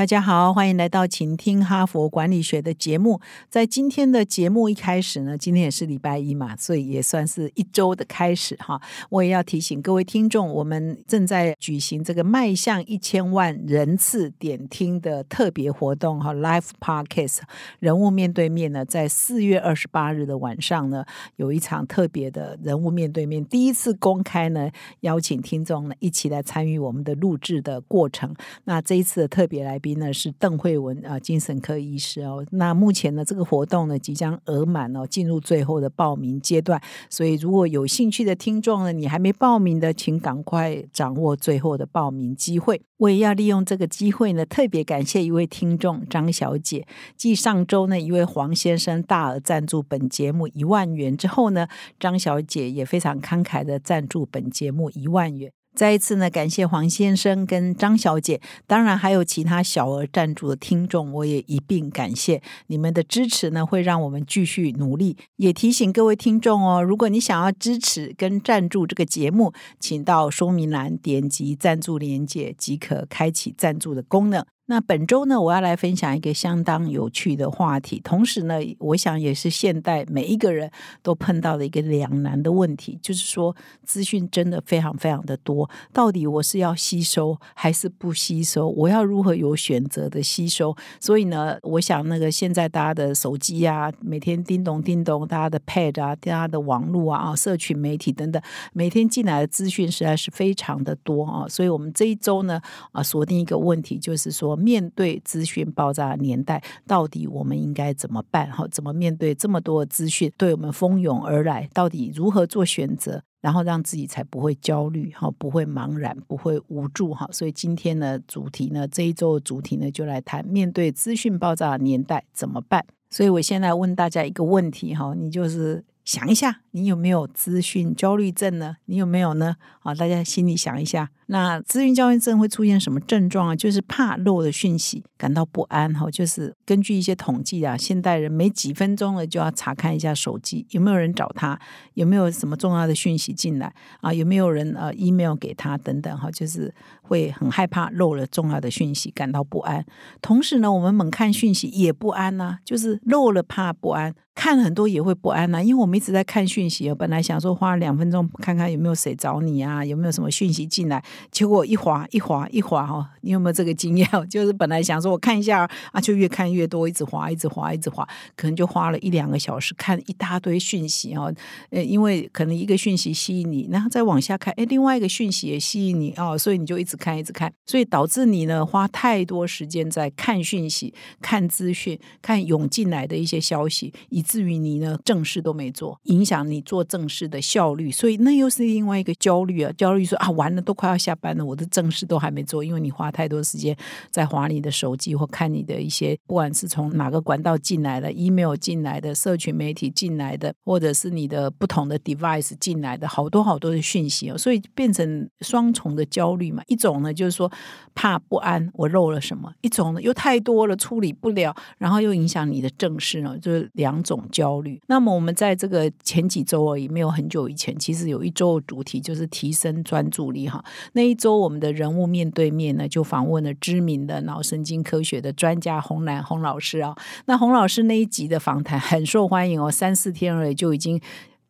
大家好，欢迎来到请听哈佛管理学的节目。在今天的节目一开始呢，今天也是礼拜一嘛，所以也算是一周的开始哈。我也要提醒各位听众，我们正在举行这个迈向一千万人次点听的特别活动哈，Live Podcast 人物面对面呢，在四月二十八日的晚上呢，有一场特别的人物面对面，第一次公开呢，邀请听众呢一起来参与我们的录制的过程。那这一次的特别来宾。呢是邓慧文啊，精神科医师哦。那目前呢，这个活动呢即将额满哦，进入最后的报名阶段。所以如果有兴趣的听众呢，你还没报名的，请赶快掌握最后的报名机会。我也要利用这个机会呢，特别感谢一位听众张小姐。继上周呢，一位黄先生大额赞助本节目一万元之后呢，张小姐也非常慷慨的赞助本节目一万元。再一次呢，感谢黄先生跟张小姐，当然还有其他小额赞助的听众，我也一并感谢你们的支持呢，会让我们继续努力。也提醒各位听众哦，如果你想要支持跟赞助这个节目，请到说明栏点击赞助连接，即可开启赞助的功能。那本周呢，我要来分享一个相当有趣的话题，同时呢，我想也是现代每一个人都碰到的一个两难的问题，就是说资讯真的非常非常的多，到底我是要吸收还是不吸收？我要如何有选择的吸收？所以呢，我想那个现在大家的手机啊，每天叮咚叮咚，大家的 Pad 啊，大家的网络啊，啊，社群媒体等等，每天进来的资讯实在是非常的多啊，所以我们这一周呢，啊，锁定一个问题，就是说。面对资讯爆炸的年代，到底我们应该怎么办？哈，怎么面对这么多资讯对我们蜂拥而来？到底如何做选择，然后让自己才不会焦虑？哈，不会茫然，不会无助？哈，所以今天呢，主题呢，这一周的主题呢，就来谈面对资讯爆炸的年代怎么办？所以我现在问大家一个问题，哈，你就是想一下，你有没有资讯焦虑症呢？你有没有呢？好，大家心里想一下。那资讯焦虑症会出现什么症状啊？就是怕漏的讯息感到不安哈。就是根据一些统计啊，现代人每几分钟了就要查看一下手机，有没有人找他，有没有什么重要的讯息进来啊？有没有人呃 email 给他等等哈？就是会很害怕漏了重要的讯息，感到不安。同时呢，我们猛看讯息也不安呐，就是漏了怕不安，看很多也会不安呐。因为我们一直在看讯息，本来想说花两分钟看看有没有谁找你啊，有没有什么讯息进来。结果一滑一滑一滑哈，你有没有这个经验？就是本来想说我看一下啊，就越看越多，一直滑一直滑一直滑，可能就花了一两个小时看一大堆讯息哦。呃，因为可能一个讯息吸引你，然后再往下看，哎，另外一个讯息也吸引你哦，所以你就一直看一直看，所以导致你呢花太多时间在看讯息、看资讯、看涌进来的一些消息，以至于你呢正事都没做，影响你做正事的效率。所以那又是另外一个焦虑啊，焦虑说啊，完了都快要下。下班了，我的正事都还没做，因为你花太多时间在划你的手机或看你的一些，不管是从哪个管道进来的 email 进来的、社群媒体进来的，或者是你的不同的 device 进来的，好多好多的讯息哦，所以变成双重的焦虑嘛。一种呢就是说怕不安，我漏了什么；一种呢又太多了，处理不了，然后又影响你的正事呢，就是两种焦虑。那么我们在这个前几周而已，没有很久以前，其实有一周的主题就是提升专注力哈。那那一周我们的人物面对面呢，就访问了知名的脑神经科学的专家洪兰洪老师啊。那洪老师那一集的访谈很受欢迎哦，三四天而已就已经。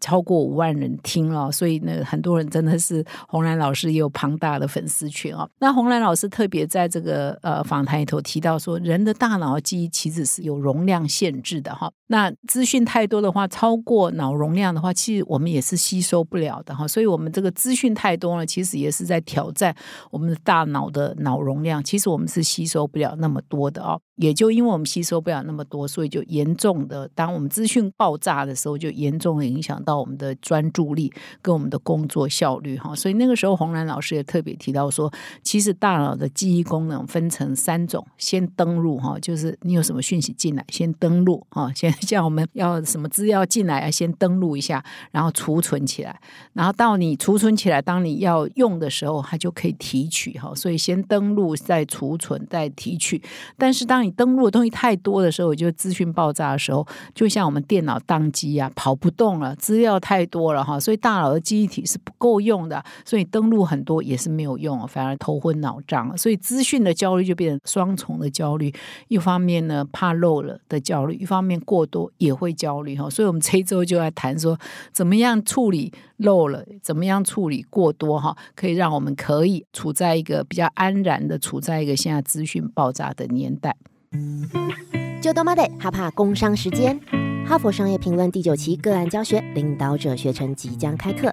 超过五万人听了，所以呢，很多人真的是红兰老师也有庞大的粉丝群哦。那红兰老师特别在这个呃访谈里头提到说，人的大脑记忆其实是有容量限制的哈。那资讯太多的话，超过脑容量的话，其实我们也是吸收不了的哈。所以，我们这个资讯太多了，其实也是在挑战我们的大脑的脑容量。其实我们是吸收不了那么多的哦。也就因为我们吸收不了那么多，所以就严重的，当我们资讯爆炸的时候，就严重的影响到我们的专注力跟我们的工作效率哈。所以那个时候，洪兰老师也特别提到说，其实大脑的记忆功能分成三种：先登录哈，就是你有什么讯息进来，先登录啊，先 像我们要什么资料进来啊，先登录一下，然后储存起来，然后到你储存起来，当你要用的时候，它就可以提取哈。所以先登录，再储存，再提取。但是当你登录的东西太多的时候，我觉得资讯爆炸的时候，就像我们电脑宕机啊，跑不动了，资料太多了哈，所以大脑的记忆体是不够用的，所以登录很多也是没有用，反而头昏脑胀。所以资讯的焦虑就变成双重的焦虑，一方面呢怕漏了的焦虑，一方面过多也会焦虑哈。所以我们这一周就在谈说，怎么样处理漏了，怎么样处理过多哈，可以让我们可以处在一个比较安然的处在一个现在资讯爆炸的年代。就多妈得哈怕工商时间，哈佛商业评论第九期个案教学领导者学程即将开课。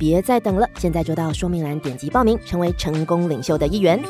别再等了，现在就到说明栏点击报名，成为成功领袖的一员。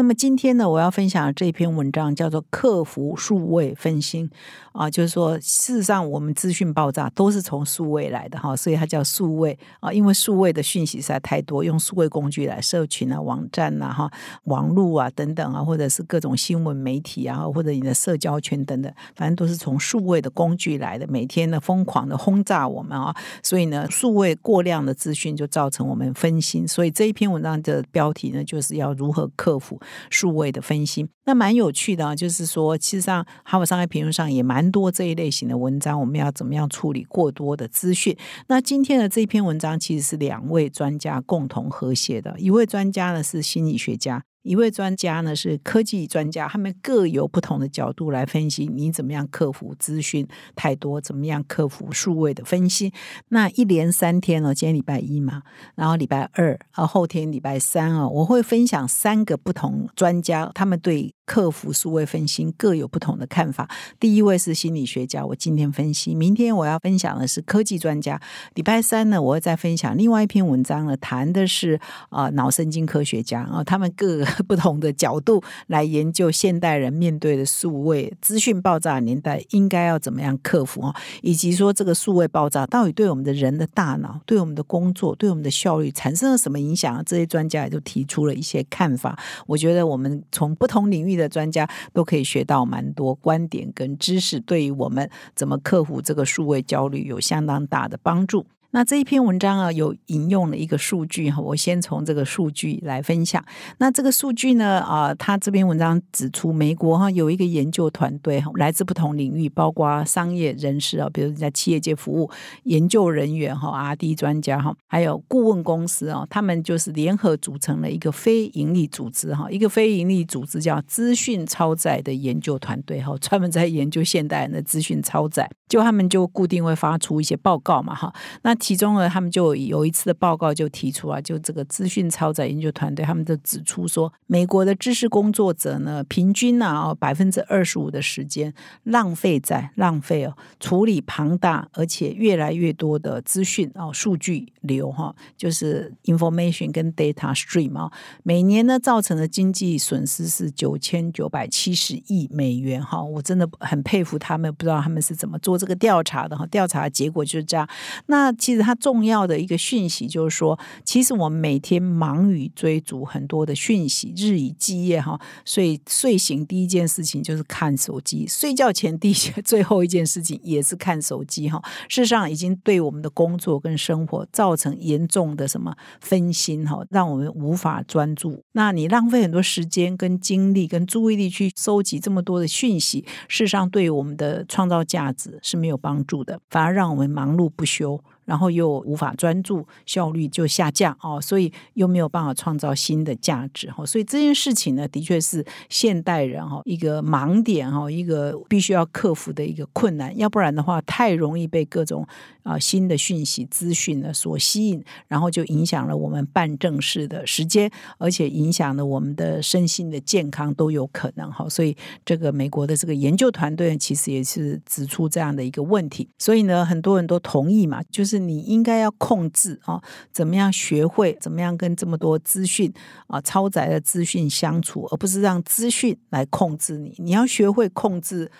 那么今天呢，我要分享这篇文章叫做《克服数位分心》啊，就是说，事实上我们资讯爆炸都是从数位来的哈，所以它叫数位。啊，因为数位的讯息实在太多，用数位工具来社群啊、网站呐、哈、网络啊等等啊，或者是各种新闻媒体啊，或者你的社交圈等等，反正都是从数位的工具来的，每天呢疯狂的轰炸我们啊，所以呢，数位过量的资讯就造成我们分心，所以这一篇文章的标题呢，就是要如何克服。数位的分析，那蛮有趣的啊。就是说，其实上哈佛商业评论上也蛮多这一类型的文章。我们要怎么样处理过多的资讯？那今天的这篇文章其实是两位专家共同合写的。一位专家呢是心理学家。一位专家呢是科技专家，他们各有不同的角度来分析你怎么样克服资讯太多，怎么样克服数位的分析。那一连三天哦，今天礼拜一嘛，然后礼拜二啊，后天礼拜三啊，我会分享三个不同专家他们对克服数位分心各有不同的看法。第一位是心理学家，我今天分析；明天我要分享的是科技专家。礼拜三呢，我会再分享另外一篇文章呢，谈的是啊脑神经科学家啊，他们各个。不同的角度来研究现代人面对的数位资讯爆炸年代，应该要怎么样克服啊？以及说这个数位爆炸到底对我们的人的大脑、对我们的工作、对我们的效率产生了什么影响？这些专家也都提出了一些看法。我觉得我们从不同领域的专家都可以学到蛮多观点跟知识，对于我们怎么克服这个数位焦虑有相当大的帮助。那这一篇文章啊，有引用了一个数据哈，我先从这个数据来分享。那这个数据呢，啊，他这篇文章指出，美国哈有一个研究团队哈，来自不同领域，包括商业人士啊，比如在企业界服务研究人员哈，R D 专家哈，还有顾问公司啊，他们就是联合组成了一个非盈利组织哈，一个非盈利组织叫资讯超载的研究团队哈，专门在研究现代人的资讯超载，就他们就固定会发出一些报告嘛哈，那。其中呢，他们就有一次的报告就提出啊，就这个资讯超载研究团队，他们就指出说，美国的知识工作者呢，平均呢啊百分之二十五的时间浪费在浪费哦处理庞大而且越来越多的资讯哦数据流哈，就是 information 跟 data stream 啊，每年呢造成的经济损失是九千九百七十亿美元哈，我真的很佩服他们，不知道他们是怎么做这个调查的哈，调查结果就是这样。那其实它重要的一个讯息就是说，其实我们每天忙于追逐很多的讯息，日以继夜哈，所以睡醒第一件事情就是看手机，睡觉前第一最后一件事情也是看手机哈。事实上，已经对我们的工作跟生活造成严重的什么分心哈，让我们无法专注。那你浪费很多时间、跟精力、跟注意力去收集这么多的讯息，事实上对我们的创造价值是没有帮助的，反而让我们忙碌不休。然后又无法专注，效率就下降哦，所以又没有办法创造新的价值哈，所以这件事情呢，的确是现代人哈一个盲点哈，一个必须要克服的一个困难，要不然的话，太容易被各种啊新的讯息资讯呢所吸引，然后就影响了我们办正事的时间，而且影响了我们的身心的健康都有可能哈，所以这个美国的这个研究团队其实也是指出这样的一个问题，所以呢，很多人都同意嘛，就是是。你应该要控制啊，怎么样学会怎么样跟这么多资讯啊超载的资讯相处，而不是让资讯来控制你。你要学会控制。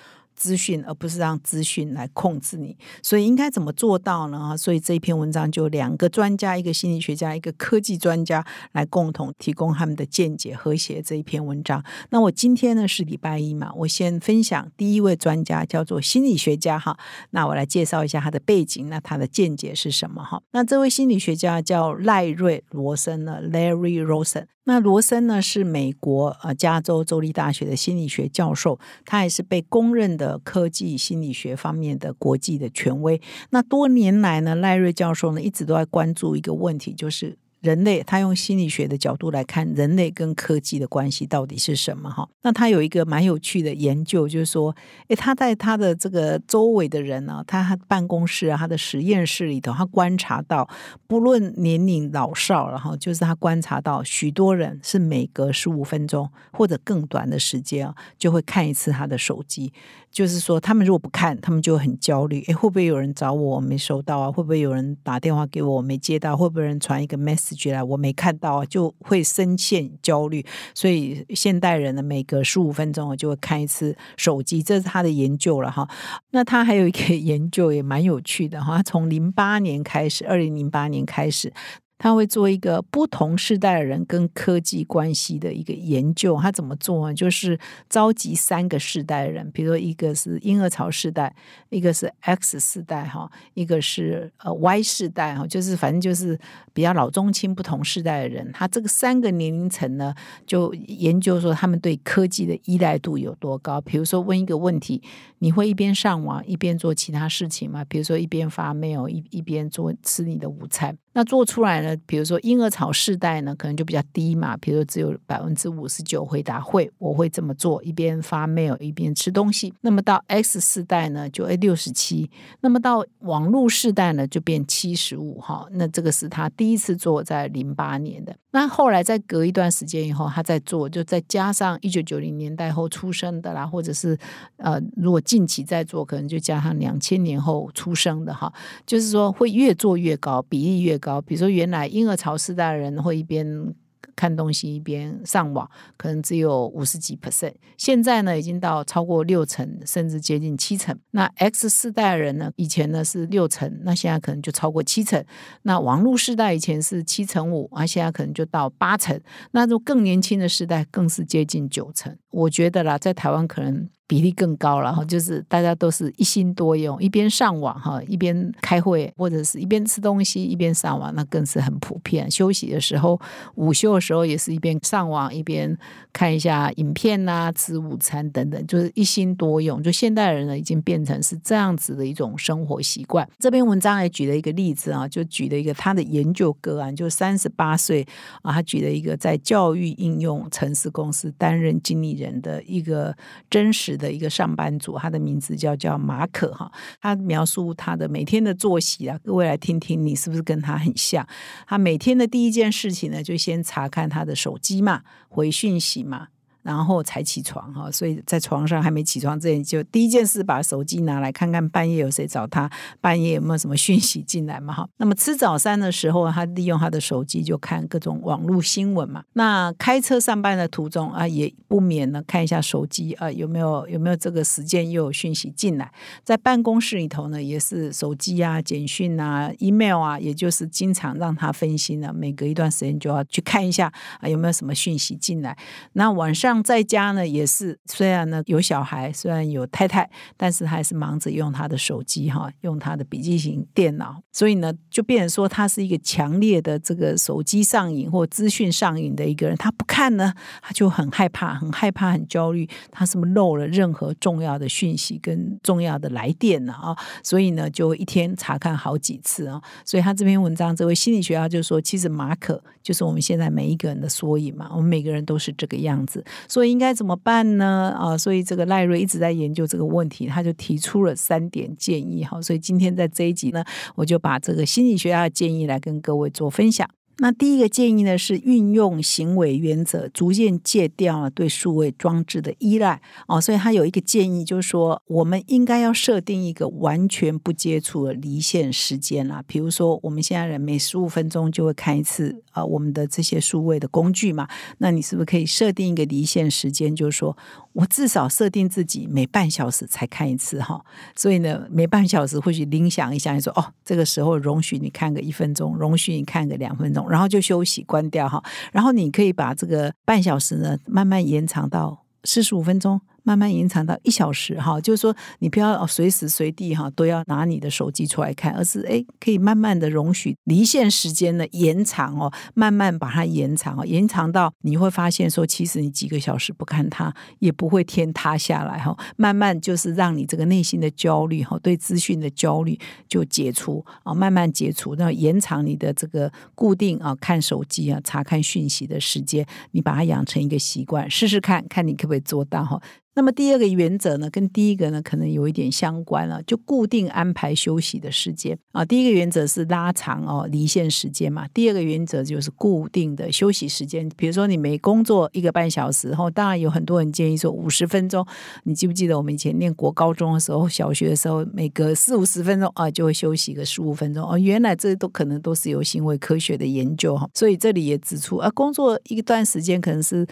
资讯，而不是让资讯来控制你。所以应该怎么做到呢？所以这一篇文章就两个专家，一个心理学家，一个科技专家，来共同提供他们的见解和谐这一篇文章。那我今天呢是礼拜一嘛，我先分享第一位专家，叫做心理学家哈。那我来介绍一下他的背景，那他的见解是什么哈？那这位心理学家叫赖瑞罗森呢，Larry Rosen。那罗森呢是美国呃加州州立大学的心理学教授，他也是被公认的科技心理学方面的国际的权威。那多年来呢，赖瑞教授呢一直都在关注一个问题，就是。人类，他用心理学的角度来看人类跟科技的关系到底是什么？哈，那他有一个蛮有趣的研究，就是说，诶，他在他的这个周围的人呢，他办公室啊，他的实验室里头，他观察到，不论年龄老少，然后就是他观察到许多人是每隔十五分钟或者更短的时间啊，就会看一次他的手机。就是说，他们如果不看，他们就很焦虑。诶，会不会有人找我没收到啊？会不会有人打电话给我没接到？会不会人传一个 message 来我没看到？就会深陷焦虑。所以现代人呢，每隔十五分钟我就会看一次手机，这是他的研究了哈。那他还有一个 研究也蛮有趣的哈，从零八年开始，二零零八年开始。他会做一个不同世代的人跟科技关系的一个研究。他怎么做呢？就是召集三个世代的人，比如说一个是婴儿潮世代，一个是 X 世代，哈，一个是呃 Y 世代，哈，就是反正就是比较老中青不同世代的人。他这个三个年龄层呢，就研究说他们对科技的依赖度有多高。比如说问一个问题：你会一边上网一边做其他事情吗？比如说一边发 mail 一一边做吃你的午餐。那做出来呢？比如说婴儿潮世代呢，可能就比较低嘛。比如说只有百分之五十九回答会，我会这么做，一边发 mail 一边吃东西。那么到 X 世代呢，就 A 六十七。那么到网络世代呢，就变七十五哈。那这个是他第一次做，在零八年的。那后来再隔一段时间以后，他再做，就再加上一九九零年代后出生的啦，或者是呃，如果近期再做，可能就加上两千年后出生的哈，就是说会越做越高，比例越高。比如说原来婴儿潮时代的人会一边。看东西一边上网，可能只有五十几 percent，现在呢已经到超过六成，甚至接近七成。那 X 世代人呢，以前呢是六成，那现在可能就超过七成。那网络世代以前是七成五，啊，现在可能就到八成。那种更年轻的时代更是接近九成。我觉得啦，在台湾可能。比例更高了哈，就是大家都是一心多用，一边上网哈，一边开会，或者是一边吃东西一边上网，那更是很普遍。休息的时候，午休的时候也是一边上网一边看一下影片呐，吃午餐等等，就是一心多用。就现代人呢，已经变成是这样子的一种生活习惯。这篇文章还举了一个例子啊，就举了一个他的研究个案，就三十八岁啊，他举了一个在教育应用城市公司担任经理人的一个真实。的一个上班族，他的名字叫叫马可哈，他描述他的每天的作息啊，各位来听听，你是不是跟他很像？他每天的第一件事情呢，就先查看他的手机嘛，回讯息嘛。然后才起床哈，所以在床上还没起床之前，就第一件事把手机拿来看看半夜有谁找他，半夜有没有什么讯息进来嘛哈。那么吃早餐的时候，他利用他的手机就看各种网络新闻嘛。那开车上班的途中啊，也不免呢看一下手机啊，有没有有没有这个时间又有讯息进来。在办公室里头呢，也是手机啊、简讯啊、email 啊，也就是经常让他分心了。每隔一段时间就要去看一下啊，有没有什么讯息进来。那晚上。像在家呢也是，虽然呢有小孩，虽然有太太，但是还是忙着用他的手机哈，用他的笔记型电脑，所以呢就变成说他是一个强烈的这个手机上瘾或资讯上瘾的一个人。他不看呢，他就很害怕，很害怕，很焦虑，他是不是漏了任何重要的讯息跟重要的来电呢啊？所以呢就一天查看好几次啊。所以他这篇文章，这位心理学家就说，其实马可就是我们现在每一个人的缩影嘛，我们每个人都是这个样子，所以应该怎么办呢？啊，所以这个赖瑞一直在研究这个问题，他就提出了三点建议哈。所以今天在这一集呢，我就把这个心理学家的建议来跟各位做分享。那第一个建议呢，是运用行为原则，逐渐戒掉了对数位装置的依赖哦。所以他有一个建议，就是说，我们应该要设定一个完全不接触的离线时间啦。比如说，我们现在人每十五分钟就会看一次啊，我们的这些数位的工具嘛。那你是不是可以设定一个离线时间，就是说？我至少设定自己每半小时才看一次哈，所以呢，每半小时或许铃响一下，你说哦，这个时候容许你看个一分钟，容许你看个两分钟，然后就休息关掉哈，然后你可以把这个半小时呢慢慢延长到四十五分钟。慢慢延长到一小时哈，就是说你不要随时随地哈都要拿你的手机出来看，而是哎可以慢慢的容许离线时间的延长哦，慢慢把它延长哦，延长到你会发现说，其实你几个小时不看它也不会天塌下来哈，慢慢就是让你这个内心的焦虑哈，对资讯的焦虑就解除啊，慢慢解除，那延长你的这个固定啊看手机啊查看讯息的时间，你把它养成一个习惯，试试看看你可不可以做到哈。那么第二个原则呢，跟第一个呢可能有一点相关了，就固定安排休息的时间啊。第一个原则是拉长哦离线时间嘛，第二个原则就是固定的休息时间。比如说你每工作一个半小时后，当然有很多人建议说五十分钟。你记不记得我们以前念国高中的时候，小学的时候，每隔四五十分钟啊就会休息个十五分钟哦。原来这都可能都是有行为科学的研究哈。所以这里也指出啊，工作一段时间可能是。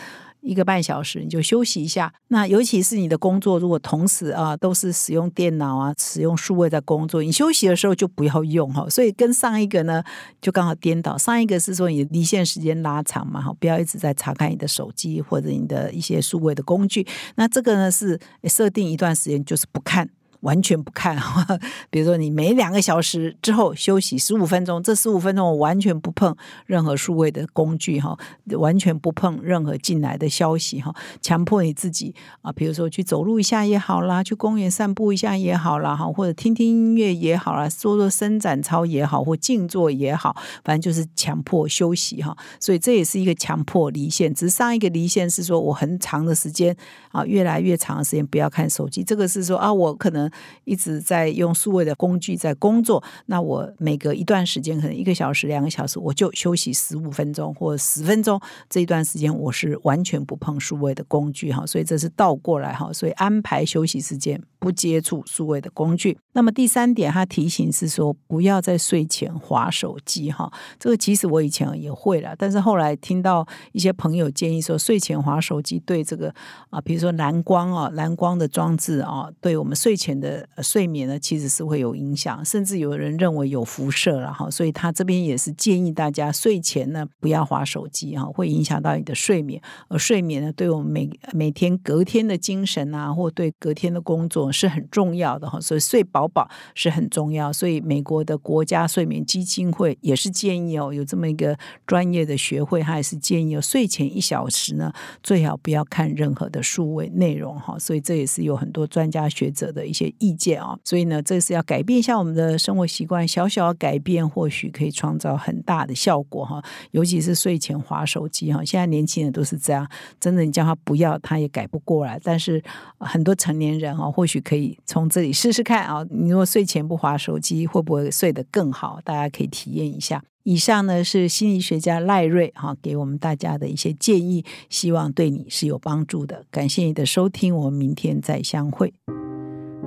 一个半小时你就休息一下，那尤其是你的工作如果同时啊都是使用电脑啊使用数位在工作，你休息的时候就不要用哈。所以跟上一个呢就刚好颠倒，上一个是说你离线时间拉长嘛哈，不要一直在查看你的手机或者你的一些数位的工具。那这个呢是设定一段时间就是不看。完全不看，比如说你每两个小时之后休息十五分钟，这十五分钟我完全不碰任何数位的工具哈，完全不碰任何进来的消息哈，强迫你自己啊，比如说去走路一下也好啦，去公园散步一下也好啦哈，或者听听音乐也好啦，做做伸展操也好，或静坐也好，反正就是强迫休息哈。所以这也是一个强迫离线，只是上一个离线是说我很长的时间啊，越来越长的时间不要看手机，这个是说啊，我可能。一直在用数位的工具在工作，那我每隔一段时间，可能一个小时、两个小时，我就休息十五分钟或十分钟。这一段时间我是完全不碰数位的工具哈，所以这是倒过来哈，所以安排休息时间。不接触数位的工具。那么第三点，他提醒是说，不要在睡前划手机哈。这个其实我以前也会了，但是后来听到一些朋友建议说，睡前划手机对这个啊，比如说蓝光啊、蓝光的装置啊，对我们睡前的睡眠呢，其实是会有影响，甚至有人认为有辐射了哈。所以他这边也是建议大家睡前呢不要划手机哈，会影响到你的睡眠。而睡眠呢，对我们每每天隔天的精神啊，或对隔天的工作。是很重要的哈，所以睡饱饱是很重要。所以美国的国家睡眠基金会也是建议哦，有这么一个专业的学会，他也是建议哦，睡前一小时呢，最好不要看任何的数位内容哈。所以这也是有很多专家学者的一些意见啊。所以呢，这是要改变一下我们的生活习惯，小小的改变或许可以创造很大的效果哈。尤其是睡前划手机哈，现在年轻人都是这样，真的你叫他不要，他也改不过来。但是很多成年人啊，或许。可以从这里试试看啊！你如果睡前不划手机，会不会睡得更好？大家可以体验一下。以上呢是心理学家赖瑞哈给我们大家的一些建议，希望对你是有帮助的。感谢你的收听，我们明天再相会。